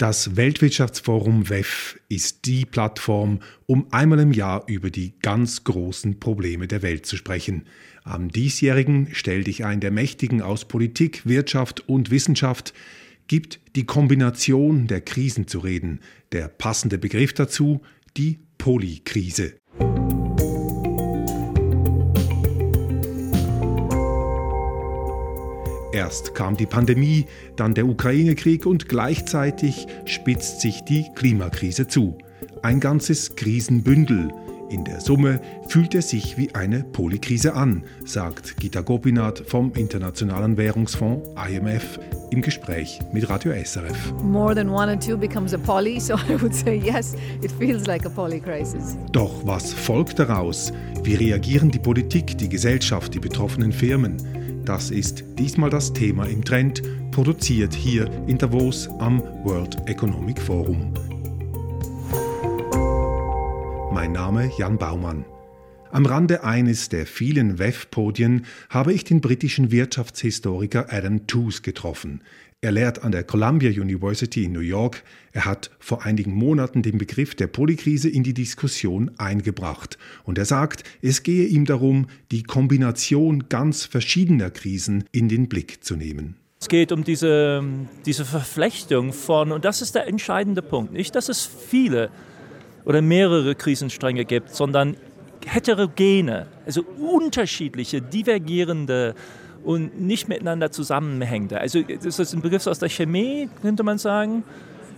Das Weltwirtschaftsforum WEF ist die Plattform, um einmal im Jahr über die ganz großen Probleme der Welt zu sprechen. Am diesjährigen stellt dich ein der Mächtigen aus Politik, Wirtschaft und Wissenschaft, gibt die Kombination der Krisen zu reden. Der passende Begriff dazu, die Polykrise. Erst kam die Pandemie, dann der Ukraine-Krieg und gleichzeitig spitzt sich die Klimakrise zu. Ein ganzes Krisenbündel. In der Summe fühlt er sich wie eine Polykrise an, sagt Gita Gopinath vom Internationalen Währungsfonds IMF im Gespräch mit Radio SRF. More than one and two becomes a poly, so I would say yes, it feels like a poly crisis. Doch was folgt daraus? Wie reagieren die Politik, die Gesellschaft, die betroffenen Firmen? Das ist diesmal das Thema im Trend, produziert hier in Davos am World Economic Forum. Mein Name Jan Baumann. Am Rande eines der vielen WEF-Podien habe ich den britischen Wirtschaftshistoriker Adam Tooze getroffen. Er lehrt an der Columbia University in New York. Er hat vor einigen Monaten den Begriff der Polykrise in die Diskussion eingebracht. Und er sagt, es gehe ihm darum, die Kombination ganz verschiedener Krisen in den Blick zu nehmen. Es geht um diese, diese Verflechtung von, und das ist der entscheidende Punkt, nicht, dass es viele oder mehrere Krisenstränge gibt, sondern heterogene, also unterschiedliche, divergierende und nicht miteinander zusammenhängende. Also das ist ein Begriff aus der Chemie, könnte man sagen.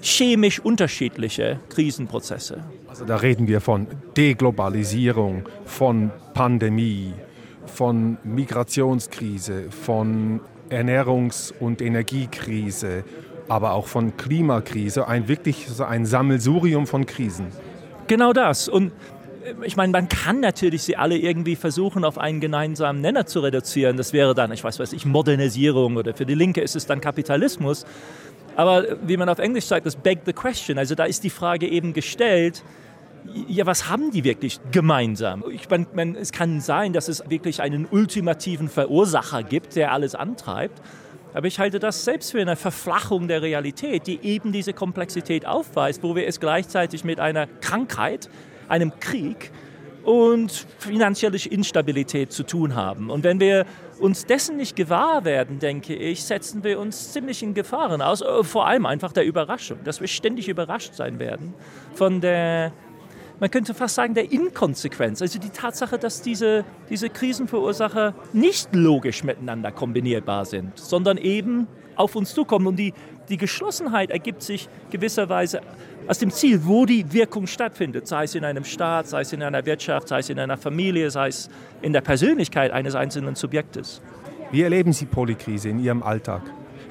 Chemisch unterschiedliche Krisenprozesse. Also da reden wir von Deglobalisierung, von Pandemie, von Migrationskrise, von Ernährungs- und Energiekrise, aber auch von Klimakrise, ein wirklich ein Sammelsurium von Krisen. Genau das. Und ich meine, man kann natürlich sie alle irgendwie versuchen, auf einen gemeinsamen Nenner zu reduzieren. Das wäre dann, ich weiß was ich, Modernisierung oder für die Linke ist es dann Kapitalismus. Aber wie man auf Englisch sagt, das beg the question. Also da ist die Frage eben gestellt, ja, was haben die wirklich gemeinsam? Ich meine, es kann sein, dass es wirklich einen ultimativen Verursacher gibt, der alles antreibt. Aber ich halte das selbst für eine Verflachung der Realität, die eben diese Komplexität aufweist, wo wir es gleichzeitig mit einer Krankheit einem Krieg und finanzielle Instabilität zu tun haben. Und wenn wir uns dessen nicht gewahr werden, denke ich, setzen wir uns ziemlich in Gefahren aus. Äh, vor allem einfach der Überraschung, dass wir ständig überrascht sein werden von der, man könnte fast sagen, der Inkonsequenz. Also die Tatsache, dass diese, diese Krisenverursacher nicht logisch miteinander kombinierbar sind, sondern eben auf uns zukommen. Und die, die Geschlossenheit ergibt sich gewisserweise aus dem Ziel, wo die Wirkung stattfindet, sei es in einem Staat, sei es in einer Wirtschaft, sei es in einer Familie, sei es in der Persönlichkeit eines einzelnen Subjektes. Wie erleben Sie Polykrise in Ihrem Alltag?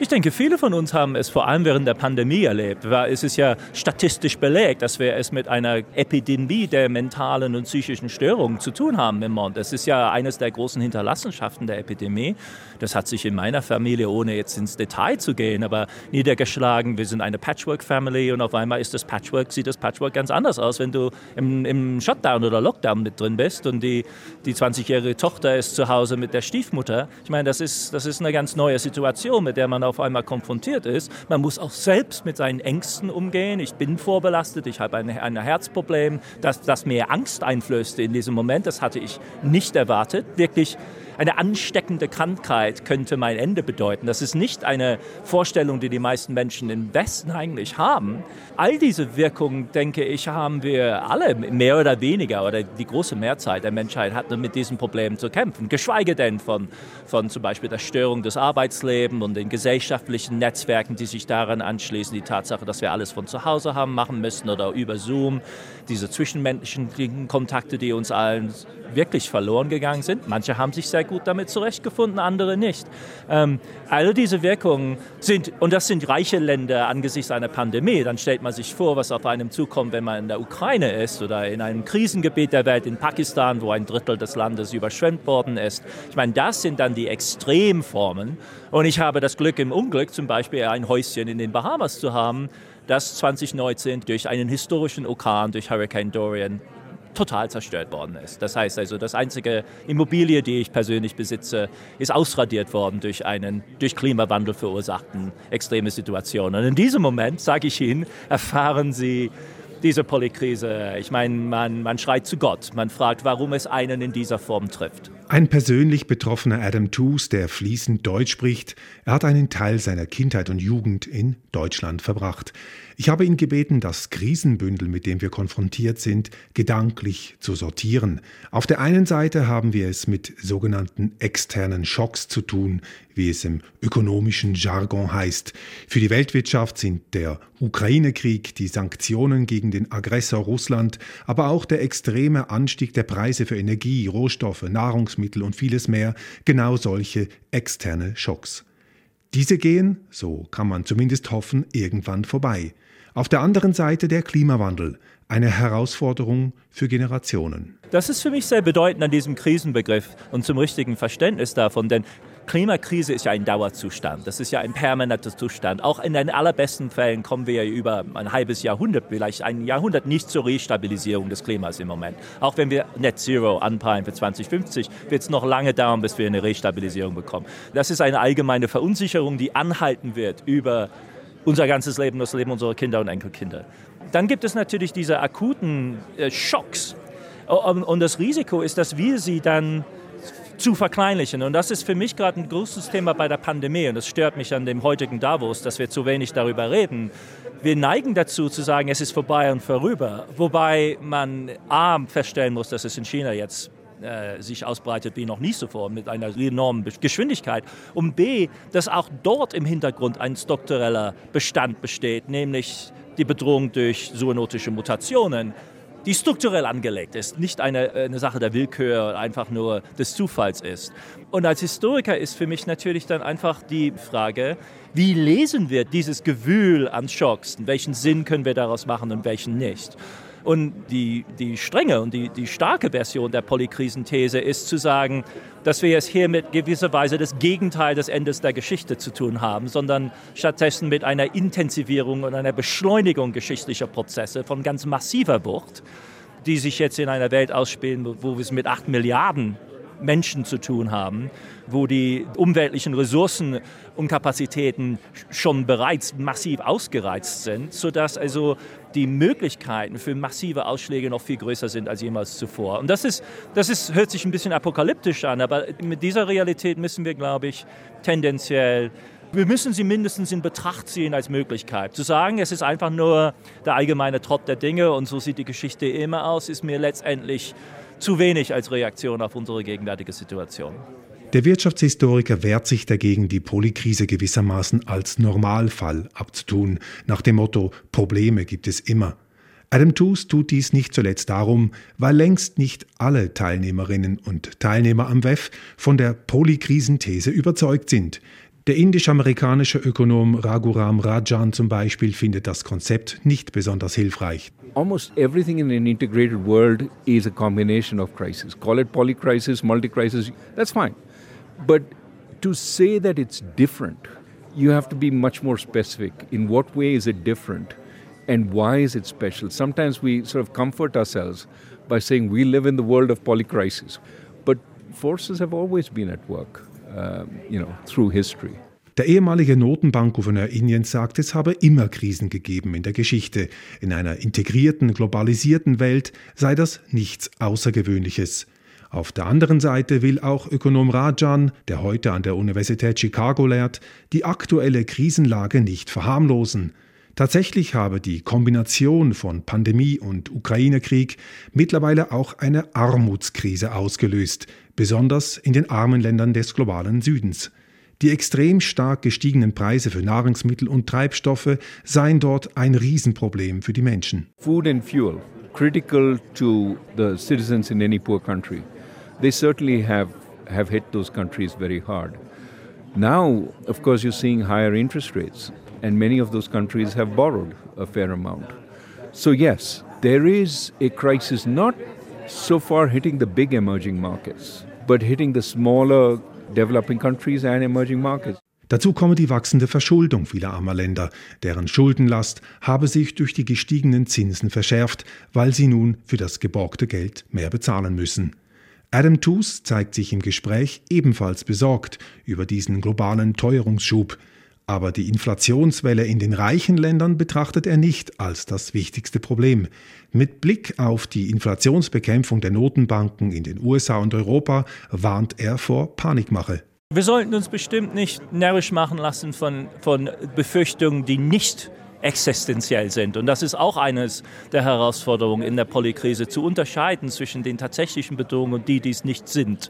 Ich denke, viele von uns haben es vor allem während der Pandemie erlebt. Es ist ja statistisch belegt, dass wir es mit einer Epidemie der mentalen und psychischen Störungen zu tun haben im Mond. Das ist ja eines der großen Hinterlassenschaften der Epidemie. Das hat sich in meiner Familie, ohne jetzt ins Detail zu gehen, aber niedergeschlagen. Wir sind eine Patchwork-Family und auf einmal ist das Patchwork, sieht das Patchwork ganz anders aus, wenn du im, im Shutdown oder Lockdown mit drin bist und die, die 20-jährige Tochter ist zu Hause mit der Stiefmutter. Ich meine, das ist, das ist eine ganz neue Situation, mit der man auf einmal konfrontiert ist. Man muss auch selbst mit seinen Ängsten umgehen. Ich bin vorbelastet, ich habe ein, ein Herzproblem, das, das mir Angst einflößte in diesem Moment. Das hatte ich nicht erwartet. Wirklich eine ansteckende Krankheit könnte mein Ende bedeuten. Das ist nicht eine Vorstellung, die die meisten Menschen im Westen eigentlich haben. All diese Wirkungen, denke ich, haben wir alle mehr oder weniger oder die große Mehrzahl der Menschheit hat mit diesen Problemen zu kämpfen. Geschweige denn von, von zum Beispiel der Störung des Arbeitslebens und den gesellschaftlichen Netzwerken, die sich daran anschließen. Die Tatsache, dass wir alles von zu Hause haben machen müssen oder über Zoom. Diese zwischenmenschlichen Kontakte, die uns allen wirklich verloren gegangen sind. Manche haben sich sehr gut damit zurechtgefunden, andere nicht. Ähm, all diese Wirkungen sind, und das sind reiche Länder angesichts einer Pandemie, dann stellt man sich vor, was auf einem zukommt, wenn man in der Ukraine ist oder in einem Krisengebiet der Welt, in Pakistan, wo ein Drittel des Landes überschwemmt worden ist. Ich meine, das sind dann die Extremformen. Und ich habe das Glück im Unglück, zum Beispiel ein Häuschen in den Bahamas zu haben, das 2019 durch einen historischen Orkan, durch Hurricane Dorian total zerstört worden ist. Das heißt also, das einzige Immobilie, die ich persönlich besitze, ist ausradiert worden durch einen durch Klimawandel verursachten extreme Situation. Und in diesem Moment, sage ich Ihnen, erfahren Sie diese Polykrise. Ich meine, man, man schreit zu Gott. Man fragt, warum es einen in dieser Form trifft. Ein persönlich betroffener Adam Toos, der fließend Deutsch spricht, er hat einen Teil seiner Kindheit und Jugend in Deutschland verbracht. Ich habe ihn gebeten, das Krisenbündel, mit dem wir konfrontiert sind, gedanklich zu sortieren. Auf der einen Seite haben wir es mit sogenannten externen Schocks zu tun, wie es im ökonomischen Jargon heißt. Für die Weltwirtschaft sind der Ukraine-Krieg, die Sanktionen gegen den Aggressor Russland, aber auch der extreme Anstieg der Preise für Energie, Rohstoffe, Nahrungsmittel und vieles mehr genau solche externe Schocks. Diese gehen, so kann man zumindest hoffen, irgendwann vorbei. Auf der anderen Seite der Klimawandel, eine Herausforderung für Generationen. Das ist für mich sehr bedeutend an diesem Krisenbegriff und zum richtigen Verständnis davon, denn Klimakrise ist ja ein Dauerzustand. Das ist ja ein permanenter Zustand. Auch in den allerbesten Fällen kommen wir über ein halbes Jahrhundert, vielleicht ein Jahrhundert nicht zur Restabilisierung des Klimas im Moment. Auch wenn wir Net Zero anpeilen für 2050, wird es noch lange dauern, bis wir eine Restabilisierung bekommen. Das ist eine allgemeine Verunsicherung, die anhalten wird über unser ganzes Leben, das Leben unserer Kinder und Enkelkinder. Dann gibt es natürlich diese akuten äh, Schocks. Und das Risiko ist, dass wir sie dann zu verkleinlichen. Und das ist für mich gerade ein großes Thema bei der Pandemie. Und das stört mich an dem heutigen Davos, dass wir zu wenig darüber reden. Wir neigen dazu zu sagen, es ist vorbei und vorüber. Wobei man A feststellen muss, dass es in China jetzt äh, sich ausbreitet wie noch nie zuvor mit einer enormen Geschwindigkeit. Und B, dass auch dort im Hintergrund ein struktureller Bestand besteht, nämlich die Bedrohung durch zoonotische Mutationen die strukturell angelegt ist, nicht eine, eine Sache der Willkür, einfach nur des Zufalls ist. Und als Historiker ist für mich natürlich dann einfach die Frage, wie lesen wir dieses Gewühl an Schocks? Welchen Sinn können wir daraus machen und welchen nicht? Und die, die strenge und die, die starke Version der Polykrisenthese ist zu sagen, dass wir es hier mit gewisser Weise das Gegenteil des Endes der Geschichte zu tun haben, sondern stattdessen mit einer Intensivierung und einer Beschleunigung geschichtlicher Prozesse von ganz massiver Wucht, die sich jetzt in einer Welt ausspielen, wo wir es mit acht Milliarden Menschen zu tun haben, wo die umweltlichen Ressourcen und Kapazitäten schon bereits massiv ausgereizt sind, sodass also die Möglichkeiten für massive Ausschläge noch viel größer sind als jemals zuvor. Und das, ist, das ist, hört sich ein bisschen apokalyptisch an, aber mit dieser Realität müssen wir, glaube ich, tendenziell wir müssen sie mindestens in Betracht ziehen als Möglichkeit. Zu sagen, es ist einfach nur der allgemeine Trott der Dinge und so sieht die Geschichte immer aus, ist mir letztendlich zu wenig als Reaktion auf unsere gegenwärtige Situation. Der Wirtschaftshistoriker wehrt sich dagegen, die Polykrise gewissermaßen als Normalfall abzutun, nach dem Motto Probleme gibt es immer. Adam Tooze tut dies nicht zuletzt darum, weil längst nicht alle Teilnehmerinnen und Teilnehmer am WEF von der Polykrisenthese überzeugt sind. Der indisch-amerikanische Ökonom Raghuram Rajan zum Beispiel findet das Konzept nicht besonders hilfreich. almost everything in an integrated world is a combination of crises. Call it polycrisis, multi-crisis, that's fine. But to say that it's different, you have to be much more specific. In what way is it different? And why is it special? Sometimes we sort of comfort ourselves by saying we live in the world of polycrisis. But forces have always been at work, um, you know, through history. Der ehemalige Notenbankgouverneur Indiens sagt, es habe immer Krisen gegeben in der Geschichte. In einer integrierten, globalisierten Welt sei das nichts Außergewöhnliches. Auf der anderen Seite will auch Ökonom Rajan, der heute an der Universität Chicago lehrt, die aktuelle Krisenlage nicht verharmlosen. Tatsächlich habe die Kombination von Pandemie und Ukraine-Krieg mittlerweile auch eine Armutskrise ausgelöst, besonders in den armen Ländern des globalen Südens. Die extrem stark gestiegenen Preise für Nahrungsmittel und Treibstoffe seien dort ein Riesenproblem für die Menschen. Food and fuel, critical to the citizens in any poor country. They certainly have, have hit those countries very hard. Now, of course, you're seeing higher interest rates, and many of those countries have borrowed a fair amount. So, yes, there is a crisis not so far hitting the big emerging markets, but hitting the smaller developing countries and emerging markets. Dazu komme die wachsende Verschuldung vieler armer Länder, deren Schuldenlast habe sich durch die gestiegenen Zinsen verschärft, weil sie nun für das geborgte Geld mehr bezahlen müssen. Adam Tooze zeigt sich im Gespräch ebenfalls besorgt über diesen globalen Teuerungsschub, aber die Inflationswelle in den reichen Ländern betrachtet er nicht als das wichtigste Problem. Mit Blick auf die Inflationsbekämpfung der Notenbanken in den USA und Europa warnt er vor Panikmache. Wir sollten uns bestimmt nicht närrisch machen lassen von, von Befürchtungen, die nicht existenziell sind. Und das ist auch eines der Herausforderungen in der Polykrise, zu unterscheiden zwischen den tatsächlichen Bedrohungen und die, die es nicht sind.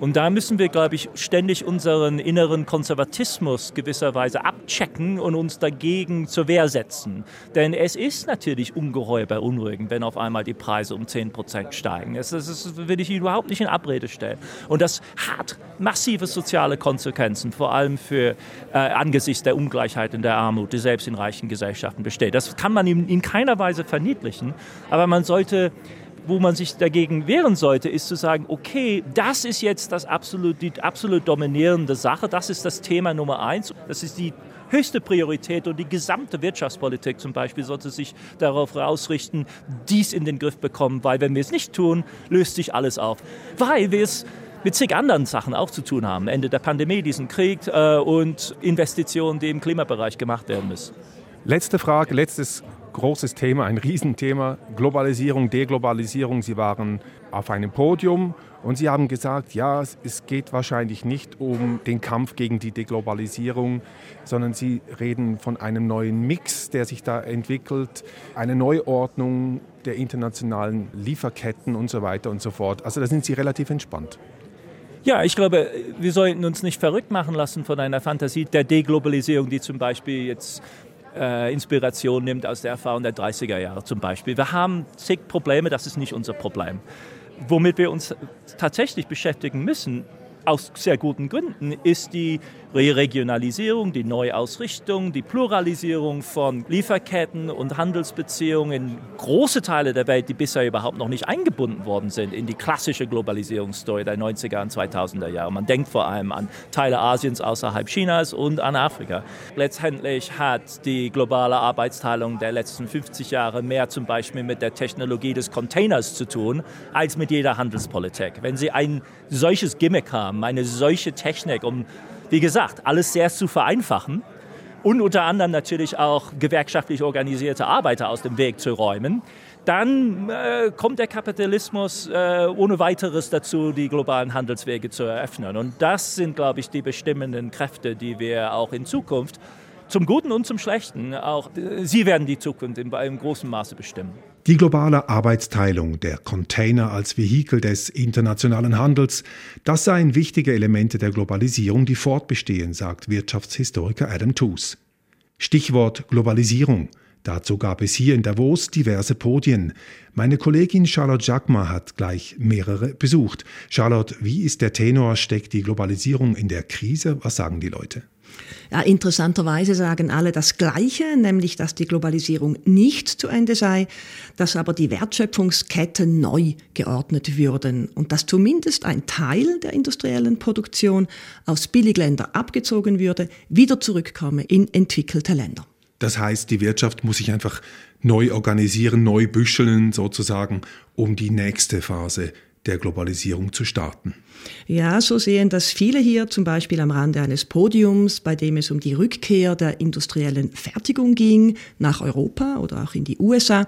Und da müssen wir, glaube ich, ständig unseren inneren Konservatismus gewisserweise abchecken und uns dagegen zur Wehr setzen. Denn es ist natürlich ungeheuer beunruhigend, wenn auf einmal die Preise um 10 Prozent steigen. Das, das, das will ich überhaupt nicht in Abrede stellen. Und das hat massive soziale Konsequenzen, vor allem für äh, angesichts der Ungleichheit und der Armut, die selbst in reichen Gesellschaften besteht. Das kann man in, in keiner Weise verniedlichen, aber man sollte wo man sich dagegen wehren sollte, ist zu sagen, okay, das ist jetzt das absolut, die absolut dominierende Sache, das ist das Thema Nummer eins, das ist die höchste Priorität und die gesamte Wirtschaftspolitik zum Beispiel sollte sich darauf ausrichten, dies in den Griff bekommen, weil wenn wir es nicht tun, löst sich alles auf. Weil wir es mit zig anderen Sachen auch zu tun haben. Ende der Pandemie, diesen Krieg äh, und Investitionen, die im Klimabereich gemacht werden müssen. Letzte Frage, letztes großes Thema, ein Riesenthema, Globalisierung, Deglobalisierung. Sie waren auf einem Podium und Sie haben gesagt, ja, es geht wahrscheinlich nicht um den Kampf gegen die Deglobalisierung, sondern Sie reden von einem neuen Mix, der sich da entwickelt, eine Neuordnung der internationalen Lieferketten und so weiter und so fort. Also da sind Sie relativ entspannt. Ja, ich glaube, wir sollten uns nicht verrückt machen lassen von einer Fantasie der Deglobalisierung, die zum Beispiel jetzt äh, Inspiration nimmt aus der Erfahrung der 30er Jahre zum Beispiel. Wir haben zig Probleme, das ist nicht unser Problem. Womit wir uns tatsächlich beschäftigen müssen, aus sehr guten Gründen, ist die Re-Regionalisierung, die Neuausrichtung, die Pluralisierung von Lieferketten und Handelsbeziehungen in große Teile der Welt, die bisher überhaupt noch nicht eingebunden worden sind in die klassische Globalisierungsstory der 90er und 2000er Jahre. Man denkt vor allem an Teile Asiens außerhalb Chinas und an Afrika. Letztendlich hat die globale Arbeitsteilung der letzten 50 Jahre mehr zum Beispiel mit der Technologie des Containers zu tun, als mit jeder Handelspolitik. Wenn Sie ein solches Gimmick haben, eine solche Technik, um wie gesagt, alles sehr zu vereinfachen und unter anderem natürlich auch gewerkschaftlich organisierte Arbeiter aus dem Weg zu räumen, dann äh, kommt der Kapitalismus äh, ohne weiteres dazu, die globalen Handelswege zu eröffnen. Und das sind, glaube ich, die bestimmenden Kräfte, die wir auch in Zukunft zum Guten und zum Schlechten, auch äh, sie werden die Zukunft in, in großem Maße bestimmen. Die globale Arbeitsteilung der Container als Vehikel des internationalen Handels, das seien wichtige Elemente der Globalisierung, die fortbestehen, sagt Wirtschaftshistoriker Adam Tooze. Stichwort Globalisierung. Dazu gab es hier in Davos diverse Podien. Meine Kollegin Charlotte Jacquemart hat gleich mehrere besucht. Charlotte, wie ist der Tenor? Steckt die Globalisierung in der Krise? Was sagen die Leute? Ja, interessanterweise sagen alle das Gleiche, nämlich dass die Globalisierung nicht zu Ende sei, dass aber die Wertschöpfungsketten neu geordnet würden und dass zumindest ein Teil der industriellen Produktion aus Billigländern abgezogen würde, wieder zurückkomme in entwickelte Länder. Das heißt, die Wirtschaft muss sich einfach neu organisieren, neu büscheln sozusagen, um die nächste Phase der Globalisierung zu starten. Ja, so sehen das viele hier, zum Beispiel am Rande eines Podiums, bei dem es um die Rückkehr der industriellen Fertigung ging nach Europa oder auch in die USA.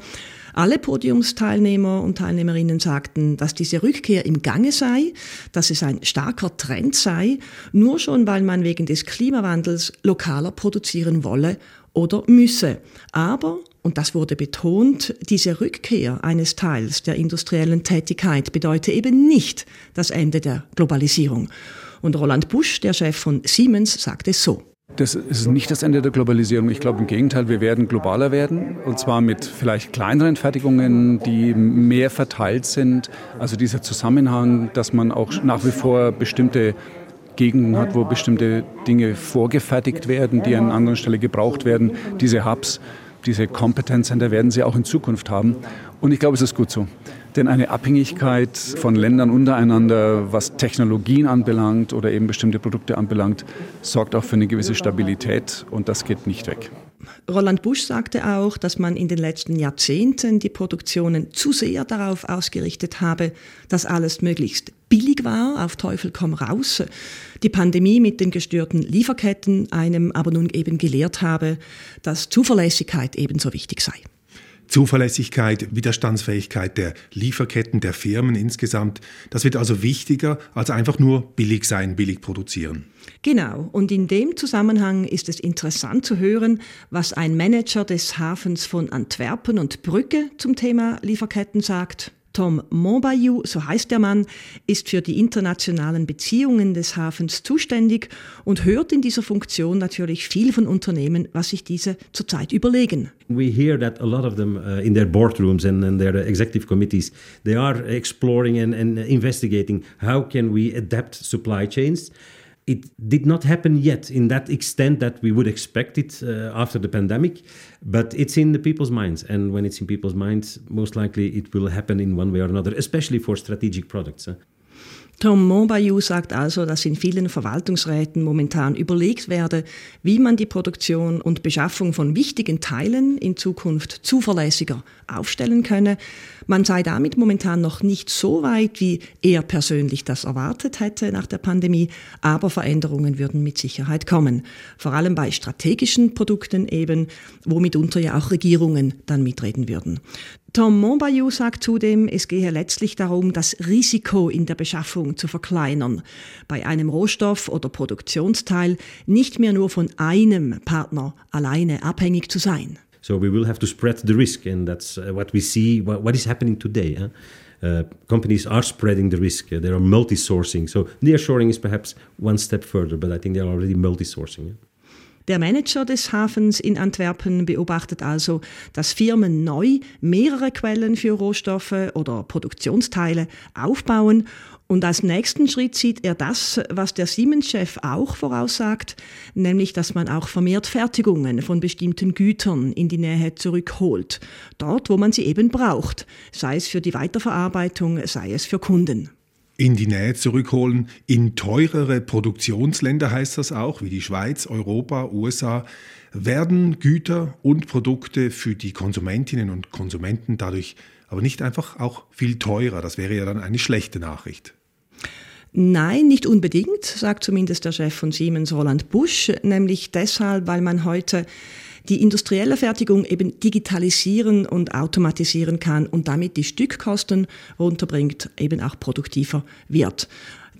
Alle Podiumsteilnehmer und Teilnehmerinnen sagten, dass diese Rückkehr im Gange sei, dass es ein starker Trend sei, nur schon weil man wegen des Klimawandels lokaler produzieren wolle oder müsse. Aber, und das wurde betont, diese Rückkehr eines Teils der industriellen Tätigkeit bedeutet eben nicht das Ende der Globalisierung. Und Roland Busch, der Chef von Siemens, sagt es so. Das ist nicht das Ende der Globalisierung. Ich glaube im Gegenteil, wir werden globaler werden und zwar mit vielleicht kleineren Fertigungen, die mehr verteilt sind. Also dieser Zusammenhang, dass man auch nach wie vor bestimmte Gegenden hat, wo bestimmte Dinge vorgefertigt werden, die an anderen Stelle gebraucht werden. Diese Hubs, diese Competence Center werden sie auch in Zukunft haben. Und ich glaube, es ist gut so. Denn eine Abhängigkeit von Ländern untereinander, was Technologien anbelangt oder eben bestimmte Produkte anbelangt, sorgt auch für eine gewisse Stabilität und das geht nicht weg. Roland Busch sagte auch, dass man in den letzten Jahrzehnten die Produktionen zu sehr darauf ausgerichtet habe, dass alles möglichst billig war, auf Teufel komm raus. Die Pandemie mit den gestörten Lieferketten einem aber nun eben gelehrt habe, dass Zuverlässigkeit ebenso wichtig sei. Zuverlässigkeit, Widerstandsfähigkeit der Lieferketten, der Firmen insgesamt, das wird also wichtiger als einfach nur billig sein, billig produzieren. Genau, und in dem Zusammenhang ist es interessant zu hören, was ein Manager des Hafens von Antwerpen und Brücke zum Thema Lieferketten sagt. Tom Montbayou, so heißt der Mann, ist für die internationalen Beziehungen des Hafens zuständig und hört in dieser Funktion natürlich viel von Unternehmen, was sich diese zurzeit überlegen. We hear that a lot of them uh, in their boardrooms and in their executive committees, they are exploring and, and investigating how can we adapt supply chains. It did not happen yet in that extent that we would expect it uh, after the pandemic, but it's in the people's minds. And when it's in people's minds, most likely it will happen in one way or another, especially for strategic products. Tom Montbayou sagt also, dass in vielen Verwaltungsräten momentan überlegt werde, wie man die Produktion und Beschaffung von wichtigen Teilen in Zukunft zuverlässiger aufstellen könne. Man sei damit momentan noch nicht so weit, wie er persönlich das erwartet hätte nach der Pandemie, aber Veränderungen würden mit Sicherheit kommen. Vor allem bei strategischen Produkten eben, wo mitunter ja auch Regierungen dann mitreden würden. Tom Montbayou sagt zudem, es gehe letztlich darum, das Risiko in der Beschaffung zu verkleinern. Bei einem Rohstoff oder Produktionsteil nicht mehr nur von einem Partner alleine abhängig zu sein. So we will have to spread the risk, and that's uh, what we see. What, what is happening today? Huh? Uh, companies are spreading the risk. Uh, they are multi-sourcing. So nearshoring is perhaps one step further, but I think they are already multi-sourcing. Yeah? Der Manager des Hafens in Antwerpen beobachtet also, dass Firmen neu mehrere Quellen für Rohstoffe oder Produktionsteile aufbauen und als nächsten Schritt sieht er das, was der Siemens-Chef auch voraussagt, nämlich, dass man auch vermehrt Fertigungen von bestimmten Gütern in die Nähe zurückholt. Dort, wo man sie eben braucht, sei es für die Weiterverarbeitung, sei es für Kunden in die Nähe zurückholen. In teurere Produktionsländer heißt das auch, wie die Schweiz, Europa, USA, werden Güter und Produkte für die Konsumentinnen und Konsumenten dadurch aber nicht einfach auch viel teurer. Das wäre ja dann eine schlechte Nachricht. Nein, nicht unbedingt, sagt zumindest der Chef von Siemens Roland Busch, nämlich deshalb, weil man heute die industrielle Fertigung eben digitalisieren und automatisieren kann und damit die Stückkosten runterbringt, eben auch produktiver wird.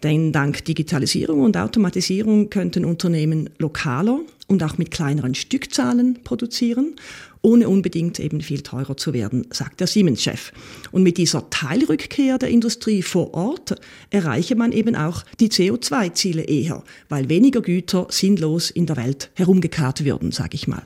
Denn dank Digitalisierung und Automatisierung könnten Unternehmen lokaler und auch mit kleineren Stückzahlen produzieren, ohne unbedingt eben viel teurer zu werden, sagt der Siemens-Chef. Und mit dieser Teilrückkehr der Industrie vor Ort erreiche man eben auch die CO2-Ziele eher, weil weniger Güter sinnlos in der Welt herumgekarrt würden, sage ich mal.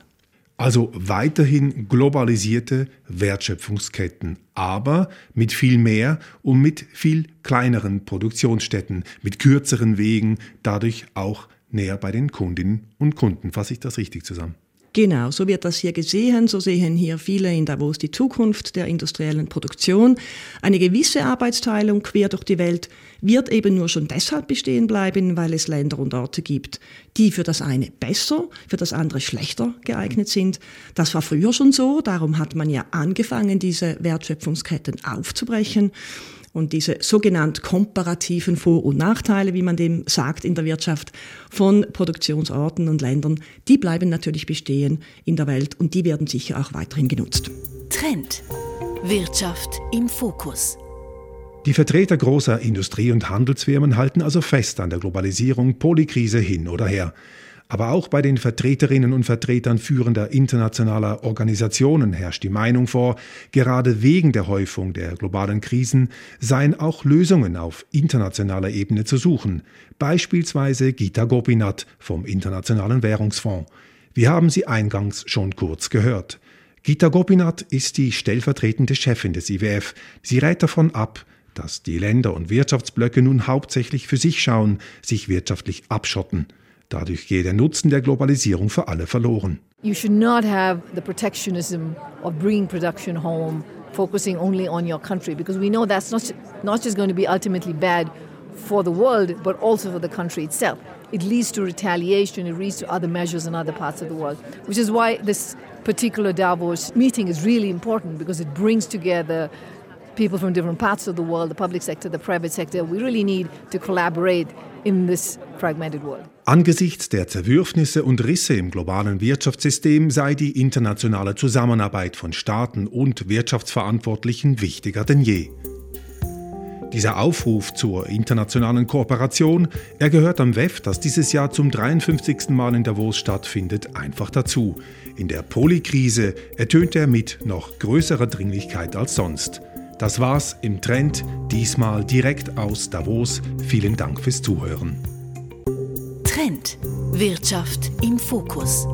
Also weiterhin globalisierte Wertschöpfungsketten, aber mit viel mehr und mit viel kleineren Produktionsstätten, mit kürzeren Wegen, dadurch auch näher bei den Kundinnen und Kunden. Fasse ich das richtig zusammen? Genau, so wird das hier gesehen. So sehen hier viele in Davos die Zukunft der industriellen Produktion. Eine gewisse Arbeitsteilung quer durch die Welt wird eben nur schon deshalb bestehen bleiben, weil es Länder und Orte gibt, die für das eine besser, für das andere schlechter geeignet sind. Das war früher schon so. Darum hat man ja angefangen, diese Wertschöpfungsketten aufzubrechen. Und diese sogenannt komparativen Vor- und Nachteile, wie man dem sagt in der Wirtschaft, von Produktionsorten und Ländern, die bleiben natürlich bestehen in der Welt und die werden sicher auch weiterhin genutzt. Trend. Wirtschaft im Fokus. Die Vertreter großer Industrie- und Handelsfirmen halten also fest an der Globalisierung, Polykrise hin oder her. Aber auch bei den Vertreterinnen und Vertretern führender internationaler Organisationen herrscht die Meinung vor, gerade wegen der Häufung der globalen Krisen seien auch Lösungen auf internationaler Ebene zu suchen, beispielsweise Gita Gopinath vom Internationalen Währungsfonds. Wir haben sie eingangs schon kurz gehört. Gita Gopinath ist die stellvertretende Chefin des IWF. Sie rät davon ab, dass die Länder und Wirtschaftsblöcke nun hauptsächlich für sich schauen, sich wirtschaftlich abschotten. Dadurch gehe der Nutzen der Globalisierung für alle verloren. You should not have the protectionism of bringing production home focusing only on your country because we know that's not, not just going to be ultimately bad for the world, but also for the country itself. It leads to retaliation, it leads to other measures in other parts of the world, which is why this particular Davos meeting is really important because it brings together people from different parts of the world, the public sector, the private sector. We really need to collaborate in this fragmented world. Angesichts der Zerwürfnisse und Risse im globalen Wirtschaftssystem sei die internationale Zusammenarbeit von Staaten und Wirtschaftsverantwortlichen wichtiger denn je. Dieser Aufruf zur internationalen Kooperation, er gehört am WEF, das dieses Jahr zum 53. Mal in Davos stattfindet, einfach dazu. In der Polykrise ertönt er mit noch größerer Dringlichkeit als sonst. Das war's im Trend, diesmal direkt aus Davos. Vielen Dank fürs Zuhören. Trend. Wirtschaft im Fokus.